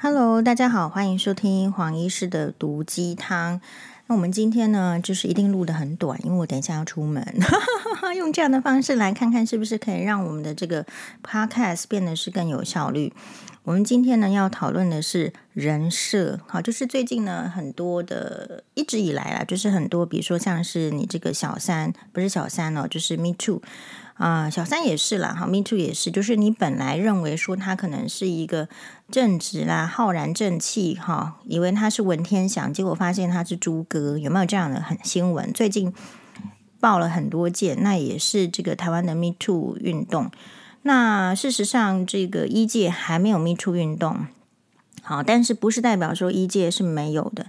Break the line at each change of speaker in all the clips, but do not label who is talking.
Hello，大家好，欢迎收听黄医师的毒鸡汤。那我们今天呢，就是一定录得很短，因为我等一下要出门，用这样的方式来看看是不是可以让我们的这个 Podcast 变得是更有效率。我们今天呢要讨论的是人设，好，就是最近呢很多的，一直以来啊，就是很多，比如说像是你这个小三，不是小三哦，就是 Me Too。啊、小三也是啦，哈，Me too 也是，就是你本来认为说他可能是一个正直啦、浩然正气，哈，以为他是文天祥，结果发现他是猪哥，有没有这样的很新闻？最近爆了很多件，那也是这个台湾的 Me too 运动。那事实上，这个一届还没有 Me too 运动。好，但是不是代表说一届是没有的？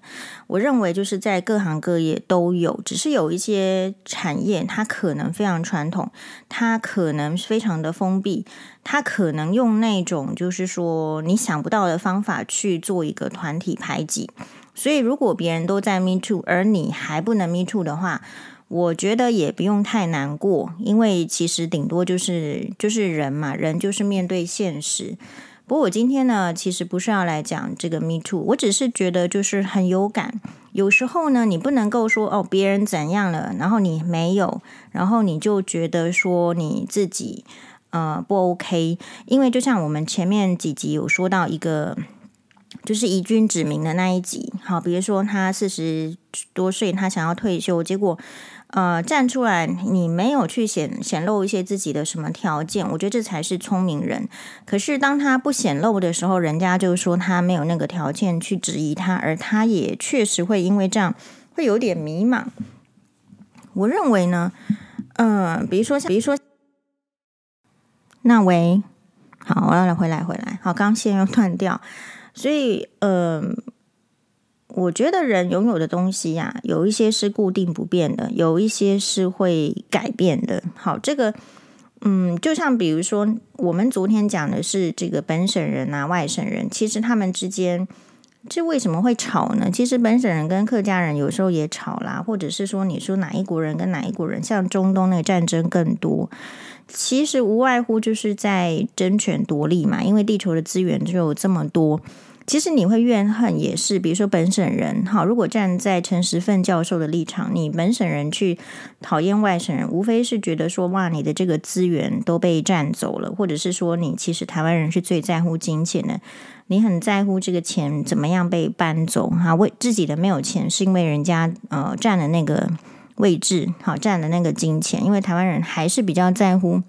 我认为就是在各行各业都有，只是有一些产业它可能非常传统，它可能非常的封闭，它可能用那种就是说你想不到的方法去做一个团体排挤。所以如果别人都在 Me Too，而你还不能 Me Too 的话，我觉得也不用太难过，因为其实顶多就是就是人嘛，人就是面对现实。不过我今天呢，其实不是要来讲这个 Me Too，我只是觉得就是很有感。有时候呢，你不能够说哦，别人怎样了，然后你没有，然后你就觉得说你自己呃不 OK。因为就像我们前面几集有说到一个，就是仪君指名的那一集，好，比如说他四十多岁，他想要退休，结果。呃，站出来，你没有去显显露一些自己的什么条件，我觉得这才是聪明人。可是当他不显露的时候，人家就说他没有那个条件去质疑他，而他也确实会因为这样会有点迷茫。我认为呢，嗯、比如说像，比如说，那喂，好，我要来回来回来，好，刚线又断掉，所以，嗯、我觉得人拥有的东西呀、有一些是固定不变的，有一些是会改变的。好，这个，嗯，就像比如说，我们昨天讲的是这个本省人啊、外省人，其实他们之间，这为什么会吵呢？其实本省人跟客家人有时候也吵啦，或者是说，你说哪一国人跟哪一国人，像中东那个战争更多，其实无外乎就是在争权夺利嘛，因为地球的资源就有这么多。其实你会怨恨，也是比如说本省人，好，如果站在陈时奋教授的立场，你本省人去讨厌外省人，无非是觉得说，哇，你的这个资源都被占走了，或者是说，你其实台湾人是最在乎金钱的，你很在乎这个钱怎么样被搬走，哈，为自己的没有钱，是因为人家呃占了那个位置，好，占了那个金钱，因为台湾人还是比较在乎。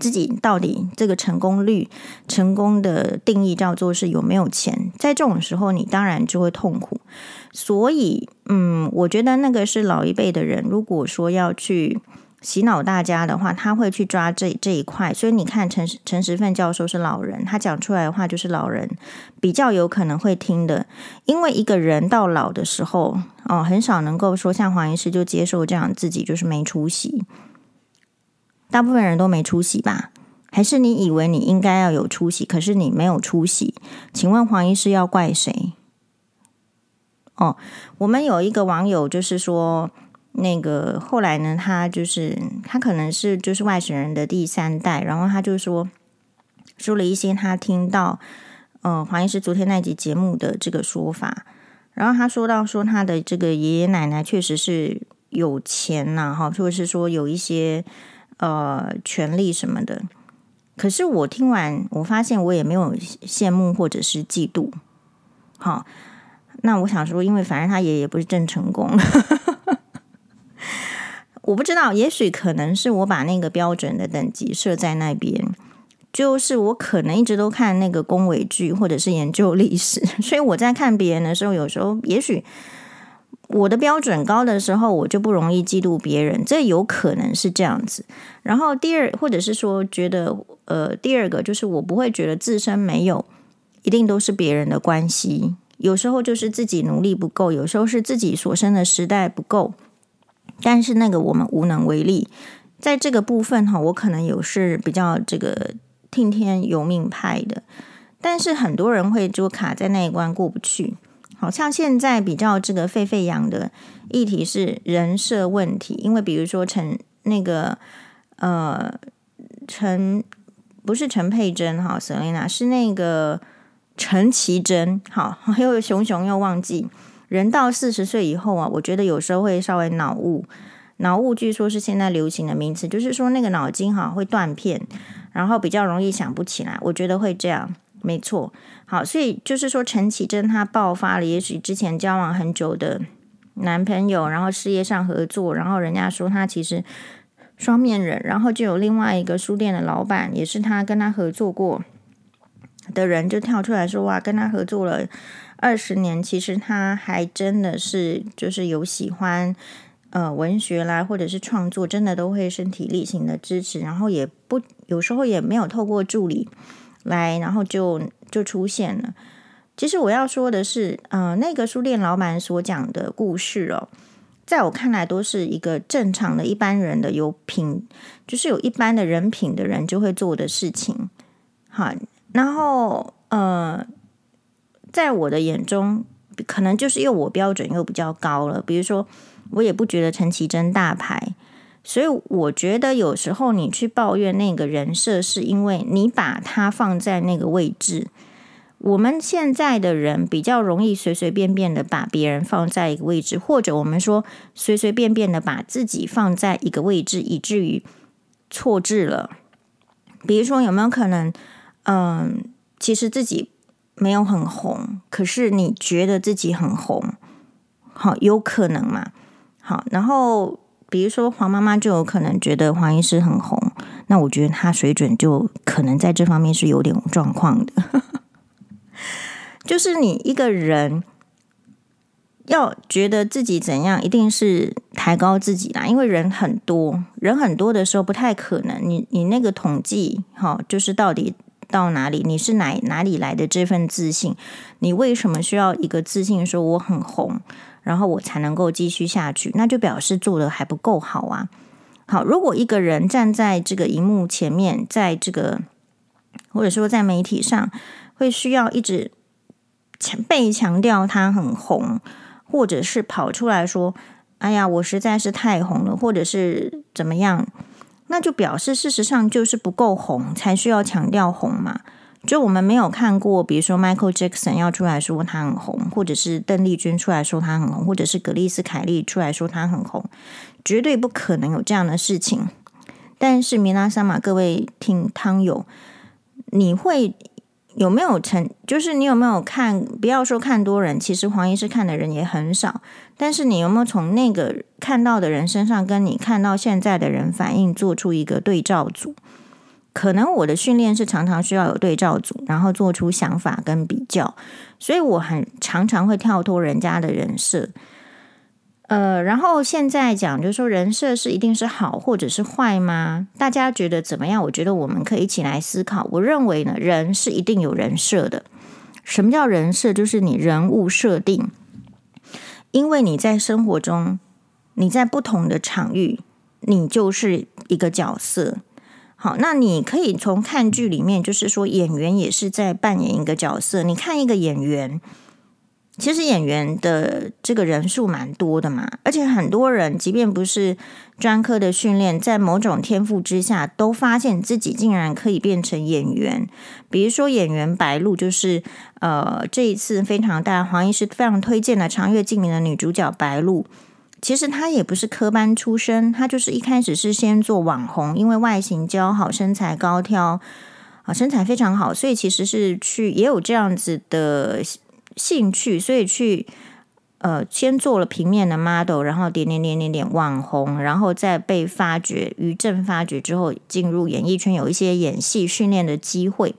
自己到底这个成功率、成功的定义叫做是有没有钱？在这种时候，你当然就会痛苦。所以，嗯，我觉得那个是老一辈的人，如果说要去洗脑大家的话，他会去抓这这一块。所以你看陈，陈时奋教授是老人，他讲出来的话就是老人比较有可能会听的。因为一个人到老的时候，哦，很少能够说像黄医师就接受这样自己就是没出息。大部分人都没出息吧？还是你以为你应该要有出息，可是你没有出息？请问黄医师要怪谁？哦，我们有一个网友就是说，那个后来呢，他就是他可能是就是外省人的第三代，然后他就说说了一些他听到，呃，黄医师昨天那集节目的这个说法，然后他说到说他的这个爷爷奶奶确实是有钱呐，哈，或者是说有一些。呃，权力什么的，可是我听完，我发现我也没有羡慕或者是嫉妒。好，那我想说，因为反正他爷爷不是郑成功，我不知道，也许可能是我把那个标准的等级设在那边，就是我可能一直都看那个宫闈剧或者是研究历史，所以我在看别人的时候，有时候也许。我的标准高的时候，我就不容易嫉妒别人，这有可能是这样子。然后第二，或者是说，觉得呃，第二个就是我不会觉得自身没有，一定都是别人的关系。有时候就是自己努力不够，有时候是自己所生的时代不够。但是那个我们无能为力。在这个部分哈，我可能有是比较这个听天由命派的，但是很多人会就卡在那一关过不去。好像现在比较这个沸沸扬的议题是人设问题，因为比如说陈那个呃陈不是陈佩珍哈，Selina 是那个陈绮贞，好，又熊熊又忘记。人到四十岁以后啊，我觉得有时候会稍微脑雾。脑雾据说是现在流行的名词，就是说那个脑筋哈会断片，然后比较容易想不起来。我觉得会这样，没错。好，所以就是说陈绮贞她爆发了，也许之前交往很久的男朋友，然后事业上合作，然后人家说他其实双面人，然后就有另外一个书店的老板，也是他跟他合作过的人就跳出来说哇，跟他合作了二十年，其实他还真的是就是有喜欢呃文学啦，或者是创作，真的都会身体力行的支持，然后也不有时候也没有透过助理来，然后就就出现了。其实我要说的是，呃，那个书店老板所讲的故事哦，在我看来都是一个正常的一般人的有品，就是有一般的人品的人就会做的事情，好。然后，呃，在我的眼中，可能就是因为我标准又比较高了。比如说，我也不觉得陈绮贞大牌，所以我觉得有时候你去抱怨那个人设，是因为你把他放在那个位置。我们现在的人比较容易随随便便的把别人放在一个位置，或者我们说随随便便的把自己放在一个位置，以至于错置了。比如说，有没有可能？嗯，其实自己没有很红，可是你觉得自己很红，好，有可能嘛？好，然后比如说黄妈妈就有可能觉得黄医师很红，那我觉得她水准就可能在这方面是有点状况的。就是你一个人要觉得自己怎样，一定是抬高自己啦，因为人很多，人很多的时候不太可能。你你那个统计，好，就是到底。到哪里？你是哪哪里来的这份自信？你为什么需要一个自信说我很红，然后我才能够继续下去？那就表示做的还不够好啊！好，如果一个人站在这个荧幕前面，在这个或者说在媒体上，会需要一直强被强调他很红，或者是跑出来说：“哎呀，我实在是太红了”，或者是怎么样？那就表示，事实上就是不够红，才需要强调红嘛。就我们没有看过，比如说 Michael Jackson 要出来说他很红，或者是邓丽君出来说他很红，或者是格丽斯凯莉出来说他很红，绝对不可能有这样的事情。但是米拉桑玛，各位听汤友，你会有没有成？就是你有没有看？不要说看多人，其实黄医师看的人也很少。但是你有没有从那个看到的人身上，跟你看到现在的人反应，做出一个对照组？可能我的训练是常常需要有对照组，然后做出想法跟比较，所以我很常常会跳脱人家的人设。呃，然后现在讲，就是说人设是一定是好或者是坏吗？大家觉得怎么样？我觉得我们可以一起来思考。我认为呢，人是一定有人设的。什么叫人设？就是你人物设定。因为你在生活中，你在不同的场域，你就是一个角色。好，那你可以从看剧里面，就是说演员也是在扮演一个角色。你看一个演员。其实演员的这个人数蛮多的嘛，而且很多人即便不是专科的训练，在某种天赋之下，都发现自己竟然可以变成演员。比如说演员白鹿，就是呃这一次非常大，黄医师非常推荐的《长月烬明》的女主角白鹿。其实他也不是科班出身，他就是一开始是先做网红，因为外形姣好，身材高挑啊，身材非常好，所以其实是去也有这样子的。兴趣，所以去呃，先做了平面的 model，然后点点点点点网红，然后再被发掘，于正发掘之后进入演艺圈，有一些演戏训练的机会。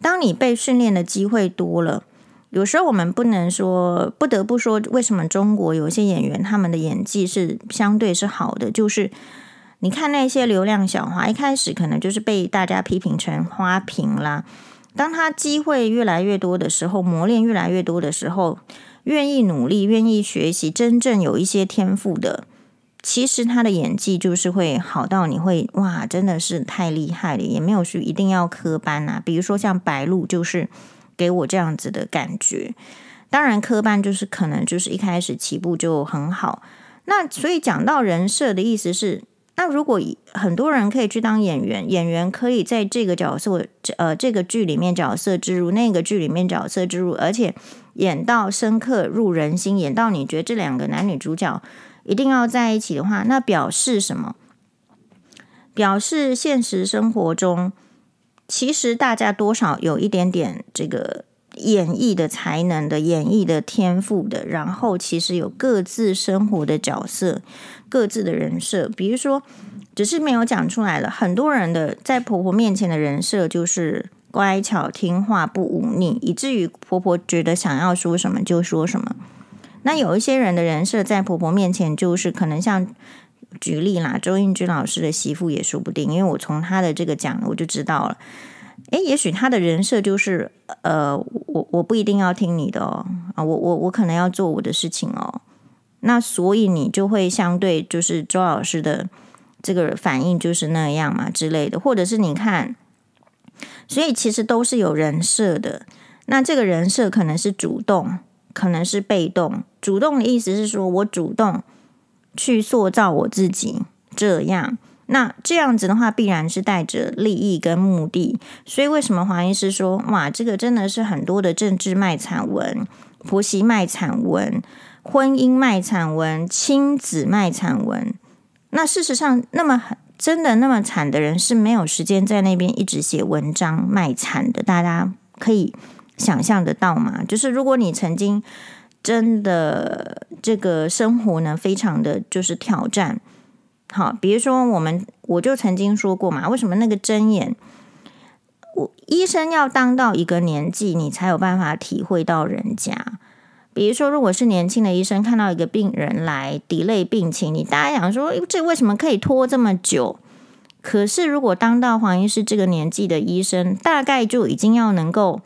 当你被训练的机会多了，有时候我们不能说，不得不说，为什么中国有一些演员他们的演技是相对是好的？就是你看那些流量小花，一开始可能就是被大家批评成花瓶啦。当他机会越来越多的时候，磨练越来越多的时候，愿意努力、愿意学习，真正有一些天赋的，其实他的演技就是会好到你会哇，真的是太厉害了，也没有说一定要科班啊。比如说像白鹿，就是给我这样子的感觉。当然科班就是可能就是一开始起步就很好。那所以讲到人设的意思是，那如果很多人可以去当演员，演员可以在这个角色，呃，这个剧里面角色植入，那个剧里面角色植入，而且演到深刻入人心，演到你觉得这两个男女主角一定要在一起的话，那表示什么？表示现实生活中，其实大家多少有一点点这个演绎的才能的，演绎的天赋的，然后其实有各自生活的角色。各自的人设，比如说，只是没有讲出来了。很多人的在婆婆面前的人设就是乖巧听话不忤逆，以至于婆婆觉得想要说什么就说什么。那有一些人的人设在婆婆面前就是可能像举例啦，周映君老师的媳妇也说不定，因为我从他的这个讲我就知道了。诶，也许他的人设就是呃，我我不一定要听你的哦，啊，我我我可能要做我的事情哦。那所以你就会相对就是周老师的这个反应就是那样嘛之类的，或者是你看，所以其实都是有人设的。那这个人设可能是主动，可能是被动。主动的意思是说我主动去塑造我自己这样，那这样子的话必然是带着利益跟目的。所以为什么黄医师说哇，这个真的是很多的政治卖惨文、婆媳卖惨文。婚姻卖惨文，亲子卖惨文。那事实上，那么真的那么惨的人是没有时间在那边一直写文章卖惨的。大家可以想象得到吗？就是如果你曾经真的这个生活呢，非常的就是挑战。好，比如说我们，我就曾经说过嘛，为什么那个针眼，我医生要当到一个年纪，你才有办法体会到人家。比如说，如果是年轻的医生看到一个病人来 delay 病情，你大家想说，这为什么可以拖这么久？可是如果当到黄医师这个年纪的医生，大概就已经要能够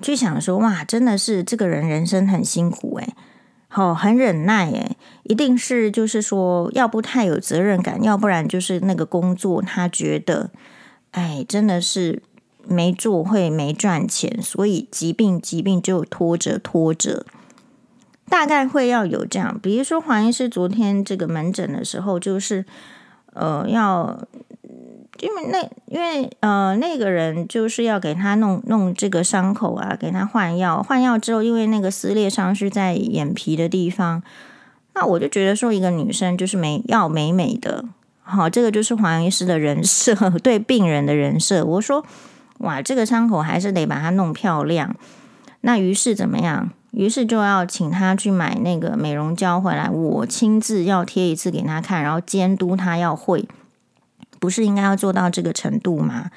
去想说，哇，真的是这个人人生很辛苦诶，好，很忍耐诶，一定是就是说，要不太有责任感，要不然就是那个工作他觉得，哎，真的是。没做会没赚钱，所以疾病疾病就拖着拖着，大概会要有这样。比如说黄医师昨天这个门诊的时候，就是呃要，因为那因为呃那个人就是要给他弄弄这个伤口啊，给他换药，换药之后，因为那个撕裂伤是在眼皮的地方，那我就觉得说一个女生就是美要美美的，好，这个就是黄医师的人设，对病人的人设，我说。哇，这个伤口还是得把它弄漂亮。那于是怎么样？于是就要请他去买那个美容胶回来，我亲自要贴一次给他看，然后监督他要会，不是应该要做到这个程度吗？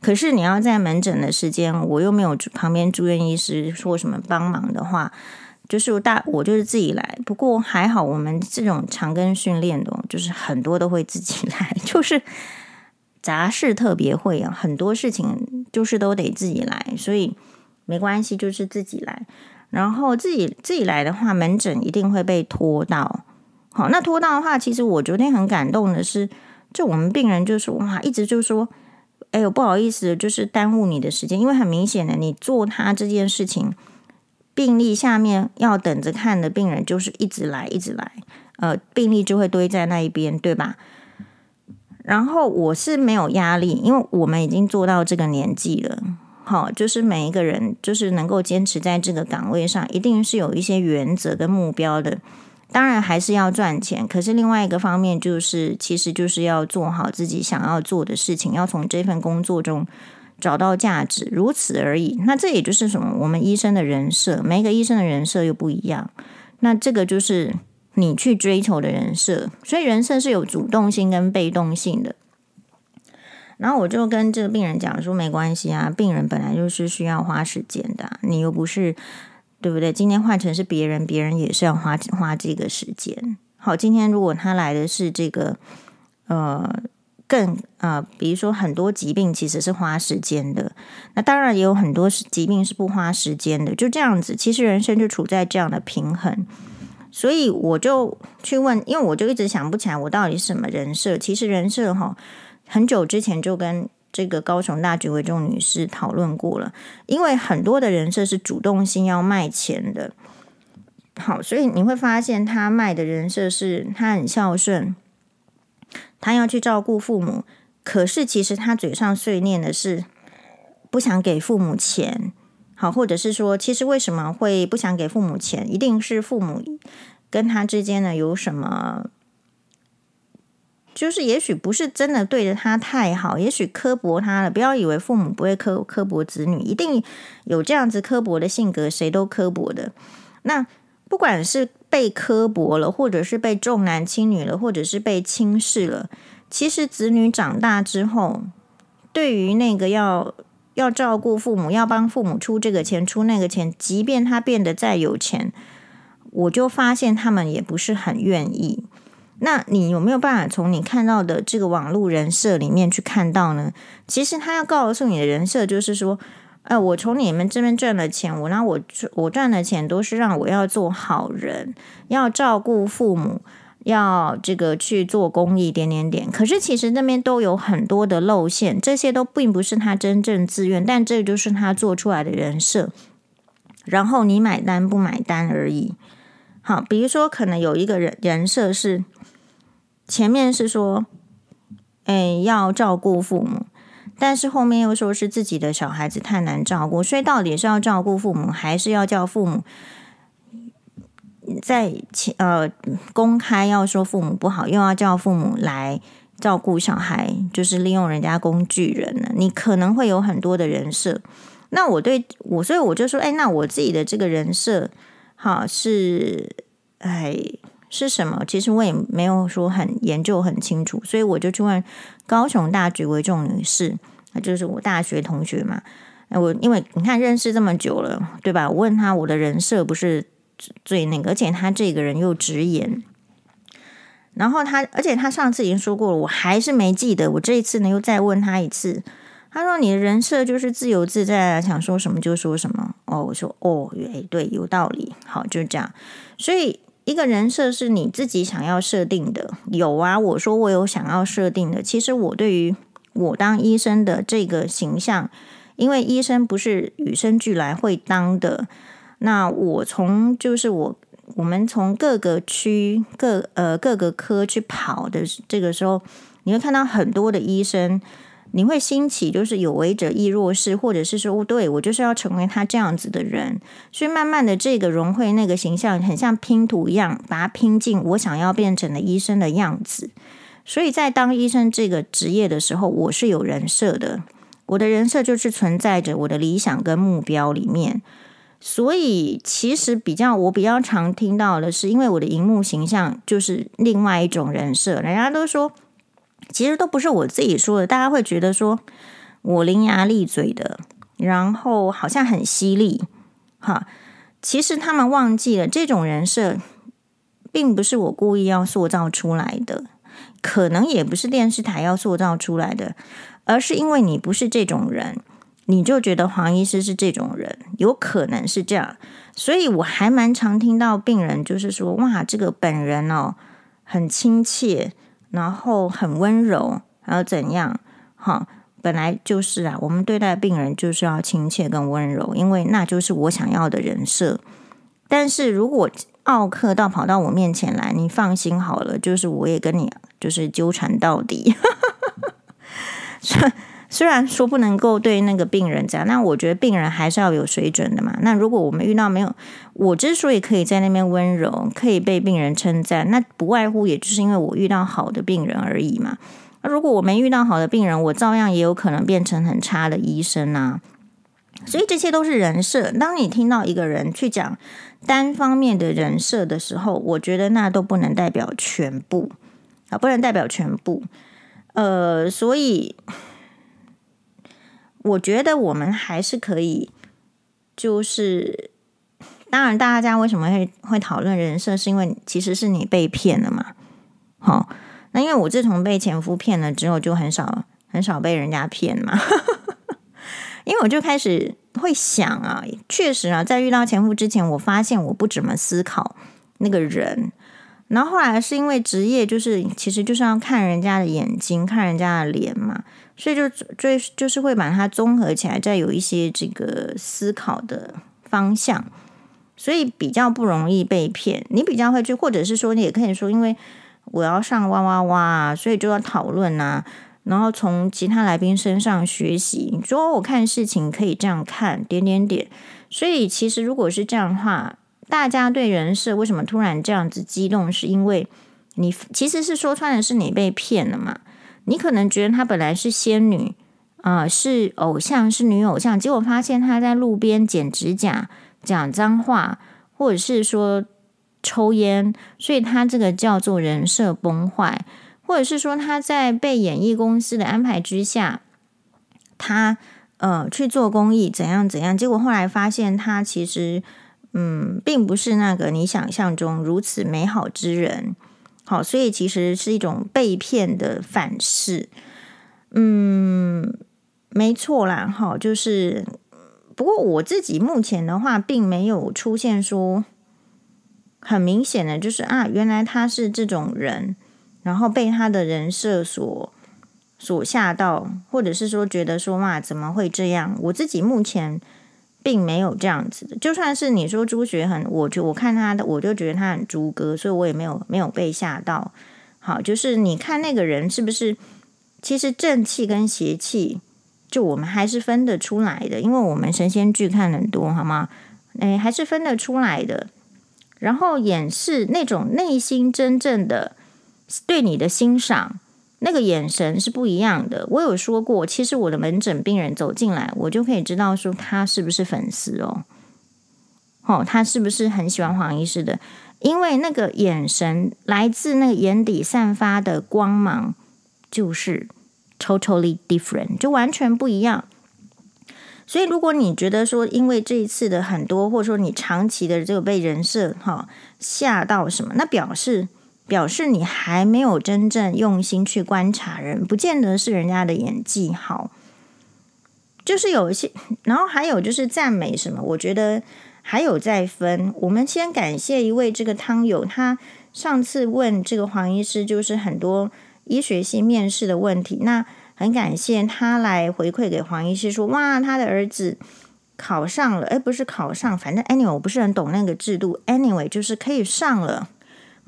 可是你要在门诊的时间，我又没有旁边住院医师说什么帮忙的话，就是大我就是自己来。不过还好，我们这种长根训练的，就是很多都会自己来，就是。杂事特别会啊，很多事情就是都得自己来，所以没关系，就是自己来。然后自己自己来的话，门诊一定会被拖到。好，那拖到的话，其实我昨天很感动的是，就我们病人就说哇，一直就说，哎呦不好意思，就是耽误你的时间，因为很明显的，你做他这件事情，病例下面要等着看的病人就是一直来一直来，呃，病例就会堆在那一边，对吧？然后我是没有压力，因为我们已经做到这个年纪了。好，就是每一个人就是能够坚持在这个岗位上，一定是有一些原则跟目标的。当然还是要赚钱，可是另外一个方面就是，其实就是要做好自己想要做的事情，要从这份工作中找到价值，如此而已。那这也就是什么？我们医生的人设，每一个医生的人设又不一样。那这个就是。你去追求的人设，所以人设是有主动性跟被动性的。然后我就跟这个病人讲说，没关系啊，病人本来就是需要花时间的，你又不是对不对？今天换成是别人，别人也是要花花这个时间。好，今天如果他来的是这个呃更呃，比如说很多疾病其实是花时间的，那当然也有很多疾病是不花时间的，就这样子。其实人生就处在这样的平衡。所以我就去问，因为我就一直想不起来我到底什么人设。其实人设哈，很久之前就跟这个高雄大橘为重女士讨论过了。因为很多的人设是主动性要卖钱的，好，所以你会发现他卖的人设是他很孝顺，他要去照顾父母，可是其实他嘴上碎念的是不想给父母钱，好，或者是说，其实为什么会不想给父母钱，一定是父母跟他之间呢有什么，就是也许不是真的对着他太好，也许刻薄他了。不要以为父母不会刻刻薄子女，一定有这样子刻薄的性格，谁都刻薄的。那不管是被刻薄了，或者是被重男轻女了，或者是被轻视了，其实子女长大之后，对于那个要要照顾父母，要帮父母出这个钱出那个钱，即便他变得再有钱，我就发现他们也不是很愿意。那你有没有办法从你看到的这个网络人设里面去看到呢？其实他要告诉你的人设就是说。呃，我从你们这边赚了钱，我那我我赚的钱都是让我要做好人，要照顾父母，要这个去做公益点点点。可是其实那边都有很多的露馅，这些都并不是他真正自愿，但这就是他做出来的人设。然后你买单不买单而已。好，比如说可能有一个人人设是前面是说，哎，要照顾父母。但是后面又说是自己的小孩子太难照顾，所以到底是要照顾父母，还是要叫父母在前呃公开要说父母不好，又要叫父母来照顾小孩，就是利用人家工具人呢？你可能会有很多的人设。那我对我，所以我就说，哎，那我自己的这个人设，哈，是哎是什么？其实我也没有说很研究很清楚，所以我就去问。高雄大局为重女士，那就是我大学同学嘛。我因为你看认识这么久了，对吧？我问他我的人设不是最那个，而且他这个人又直言。然后他，而且他上次已经说过了，我还是没记得。我这一次呢又再问他一次，他说你的人设就是自由自在，想说什么就说什么。哦，我说哦，哎，对，有道理。好，就这样。所以。一个人设是你自己想要设定的，有啊，我说我有想要设定的。其实我对于我当医生的这个形象，因为医生不是与生俱来会当的。那我从就是我我们从各个区各呃各个科去跑的这个时候，你会看到很多的医生。你会兴起，就是有为者亦若是，或者是说，对，我就是要成为他这样子的人。所以慢慢的，这个融汇那个形象，很像拼图一样，把它拼进我想要变成的医生的样子。所以在当医生这个职业的时候，我是有人设的。我的人设就是存在着我的理想跟目标里面。所以其实比较我比较常听到的是，因为我的荧幕形象就是另外一种人设，人家都说。其实都不是我自己说的，大家会觉得说我伶牙俐嘴的，然后好像很犀利，哈。其实他们忘记了，这种人设并不是我故意要塑造出来的，可能也不是电视台要塑造出来的，而是因为你不是这种人，你就觉得黄医师是这种人，有可能是这样。所以我还蛮常听到病人就是说，哇，这个本人哦，很亲切。然后很温柔，然后怎样？哈，本来就是啊，我们对待病人就是要亲切跟温柔，因为那就是我想要的人设。但是如果奥克到跑到我面前来，你放心好了，就是我也跟你就是纠缠到底。虽然说不能够对那个病人这样，那我觉得病人还是要有水准的嘛。那如果我们遇到没有，我之所以可以在那边温柔，可以被病人称赞，那不外乎也就是因为我遇到好的病人而已嘛。那如果我没遇到好的病人，我照样也有可能变成很差的医生啊。所以这些都是人设。当你听到一个人去讲单方面的人设的时候，我觉得那都不能代表全部啊，不能代表全部。呃，所以。我觉得我们还是可以，就是当然，大家为什么会会讨论人设，是因为其实是你被骗了嘛。好，那因为我自从被前夫骗了之后，就很少很少被人家骗嘛。因为我就开始会想啊，确实啊，在遇到前夫之前，我发现我不怎么思考那个人。然后后来是因为职业，就是其实就是要看人家的眼睛，看人家的脸嘛。所以就最就是会把它综合起来，再有一些这个思考的方向，所以比较不容易被骗。你比较会去，或者是说，你也可以说，因为我要上哇哇哇，所以就要讨论啊，然后从其他来宾身上学习。你说我看事情可以这样看，点点点。所以其实如果是这样的话，大家对人设为什么突然这样子激动？是因为你其实是说穿的是你被骗了嘛？你可能觉得她本来是仙女啊、呃，是偶像，是女偶像，结果发现她在路边剪指甲、讲脏话，或者是说抽烟，所以她这个叫做人设崩坏，或者是说她在被演艺公司的安排之下，她呃去做公益，怎样怎样，结果后来发现她其实嗯，并不是那个你想象中如此美好之人。好，所以其实是一种被骗的反噬，嗯，没错啦，哈，就是，不过我自己目前的话，并没有出现说很明显的，就是啊，原来他是这种人，然后被他的人设所所吓到，或者是说觉得说哇，怎么会这样？我自己目前。并没有这样子的，就算是你说朱学恒，我就我看他的，我就觉得他很猪哥，所以我也没有没有被吓到。好，就是你看那个人是不是，其实正气跟邪气，就我们还是分得出来的，因为我们神仙剧看很多，好吗？哎，还是分得出来的。然后掩饰那种内心真正的对你的欣赏。那个眼神是不一样的。我有说过，其实我的门诊病人走进来，我就可以知道说他是不是粉丝哦，哦，他是不是很喜欢黄医师的？因为那个眼神来自那个眼底散发的光芒，就是 totally different，就完全不一样。所以，如果你觉得说，因为这一次的很多，或者说你长期的这个被人设哈吓到什么，那表示。表示你还没有真正用心去观察人，不见得是人家的演技好，就是有一些，然后还有就是赞美什么，我觉得还有在分。我们先感谢一位这个汤友，他上次问这个黄医师，就是很多医学系面试的问题，那很感谢他来回馈给黄医师说，哇，他的儿子考上了，诶，不是考上，反正 anyway 我不是很懂那个制度，anyway 就是可以上了。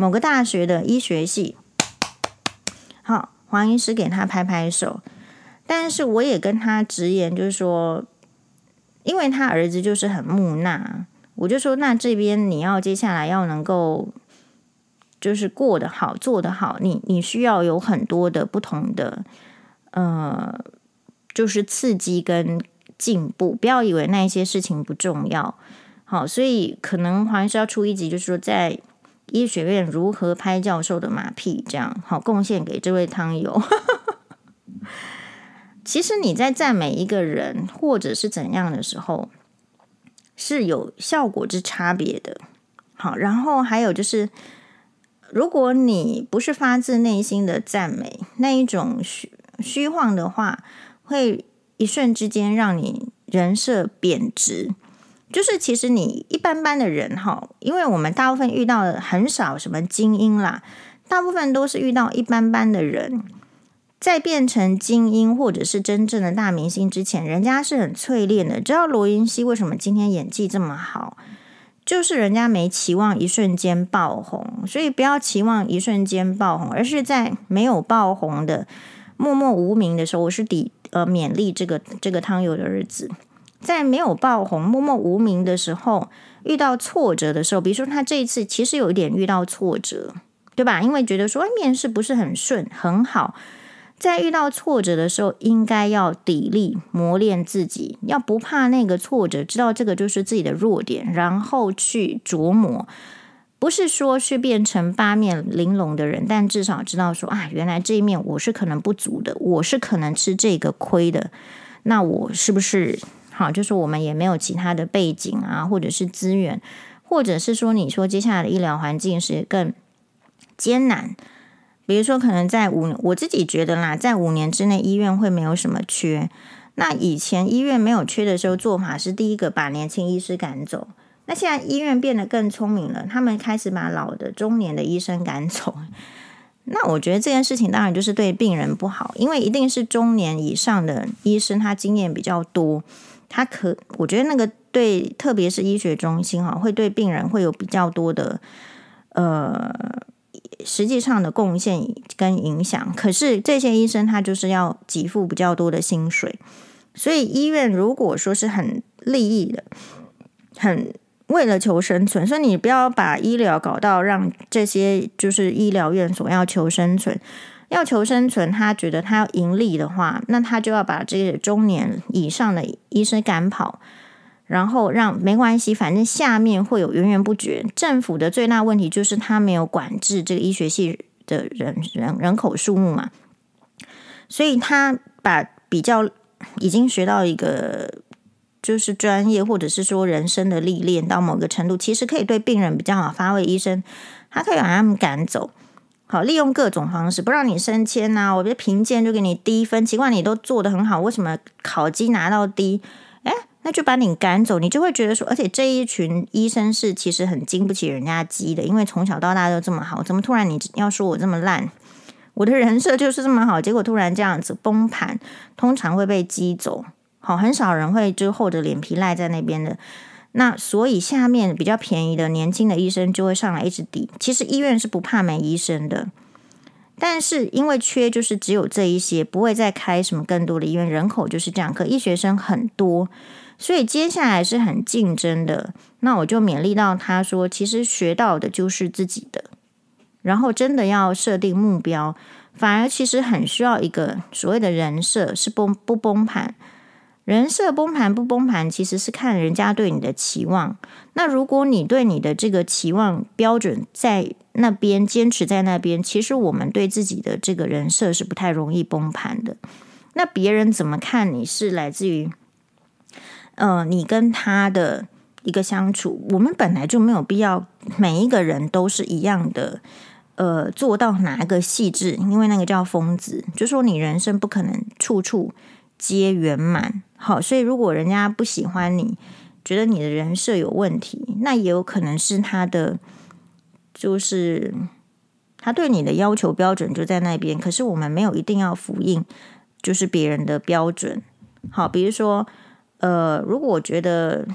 某个大学的医学系，好，黄医师给他拍拍手。但是我也跟他直言，就是说，因为他儿子就是很木讷，我就说，那这边你要接下来要能够，就是过得好，做得好，你你需要有很多的不同的，呃，就是刺激跟进步。不要以为那一些事情不重要。好，所以可能黄医师要出一集，就是说在。医学院如何拍教授的马屁？这样好，贡献给这位汤友。其实你在赞美一个人或者是怎样的时候，是有效果之差别的。好，然后还有就是，如果你不是发自内心的赞美，那一种虚虚晃的话，会一瞬之间让你人设贬值。就是其实你一般般的人哈，因为我们大部分遇到的很少什么精英啦，大部分都是遇到一般般的人，在变成精英或者是真正的大明星之前，人家是很淬炼的。知道罗云熙为什么今天演技这么好，就是人家没期望一瞬间爆红，所以不要期望一瞬间爆红，而是在没有爆红的默默无名的时候，我是抵呃勉励这个这个汤友的儿子。在没有爆红、默默无名的时候，遇到挫折的时候，比如说他这一次其实有一点遇到挫折，对吧？因为觉得说面试不是很顺、很好，在遇到挫折的时候，应该要砥砺磨练自己，要不怕那个挫折，知道这个就是自己的弱点，然后去琢磨，不是说去变成八面玲珑的人，但至少知道说啊，原来这一面我是可能不足的，我是可能吃这个亏的，那我是不是？好，就是我们也没有其他的背景啊，或者是资源，或者是说，你说接下来的医疗环境是更艰难。比如说，可能在五，我自己觉得啦，在五年之内，医院会没有什么缺。那以前医院没有缺的时候，做法是第一个把年轻医师赶走。那现在医院变得更聪明了，他们开始把老的、中年的医生赶走。那我觉得这件事情当然就是对病人不好，因为一定是中年以上的医生，他经验比较多。他可，我觉得那个对，特别是医学中心哈，会对病人会有比较多的呃实际上的贡献跟影响。可是这些医生他就是要给付比较多的薪水，所以医院如果说是很利益的，很为了求生存，所以你不要把医疗搞到让这些就是医疗院所要求生存，要求生存，他觉得他要盈利的话，那他就要把这个中年以上的医生赶跑。然后让没关系，反正下面会有源源不绝。政府的最大问题就是他没有管制这个医学系的人人人口数目嘛，所以他把比较已经学到一个就是专业或者是说人生的历练到某个程度，其实可以对病人比较好发挥。医生他可以把他们赶走，好，利用各种方式不让你升迁呐、我觉得评鉴就给你低分，奇怪你都做得很好，为什么考绩拿到低？哎。那就把你赶走，你就会觉得说，而且这一群医生是其实很经不起人家激的，因为从小到大都这么好，怎么突然你要说我这么烂？我的人设就是这么好，结果突然这样子崩盘，通常会被激走。好，很少人会就厚着脸皮赖在那边的。那所以下面比较便宜的年轻的医生就会上来一直抵。其实医院是不怕没医生的，但是因为缺就是只有这一些，不会再开什么更多的医院，人口就是这样，可医学生很多。所以接下来是很竞争的，那我就勉励到他说，其实学到的就是自己的，然后真的要设定目标，反而其实很需要一个所谓的人设是崩不崩盘，人设崩盘不崩盘，其实是看人家对你的期望。那如果你对你的这个期望标准在那边坚持在那边，其实我们对自己的这个人设是不太容易崩盘的。那别人怎么看你是来自于。呃，你跟他的一个相处，我们本来就没有必要每一个人都是一样的，呃，做到哪一个细致，因为那个叫疯子，就说你人生不可能处处皆圆满。好，所以如果人家不喜欢你，觉得你的人设有问题，那也有可能是他的，就是他对你的要求标准就在那边，可是我们没有一定要复印，就是别人的标准。好，比如说。呃，如果我觉得，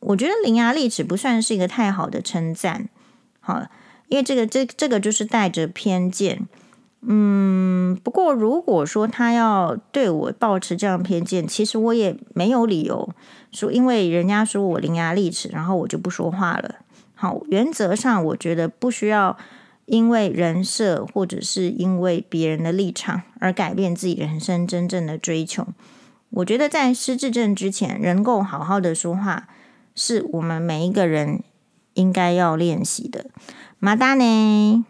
我觉得伶牙俐齿不算是一个太好的称赞，好，因为这个这这个就是带着偏见，嗯，不过如果说他要对我抱持这样偏见，其实我也没有理由说，因为人家说我伶牙俐齿，然后我就不说话了。好，原则上我觉得不需要因为人设或者是因为别人的立场而改变自己人生真正的追求。我觉得在失智症之前，能够好好的说话，是我们每一个人应该要练习的。马达呢？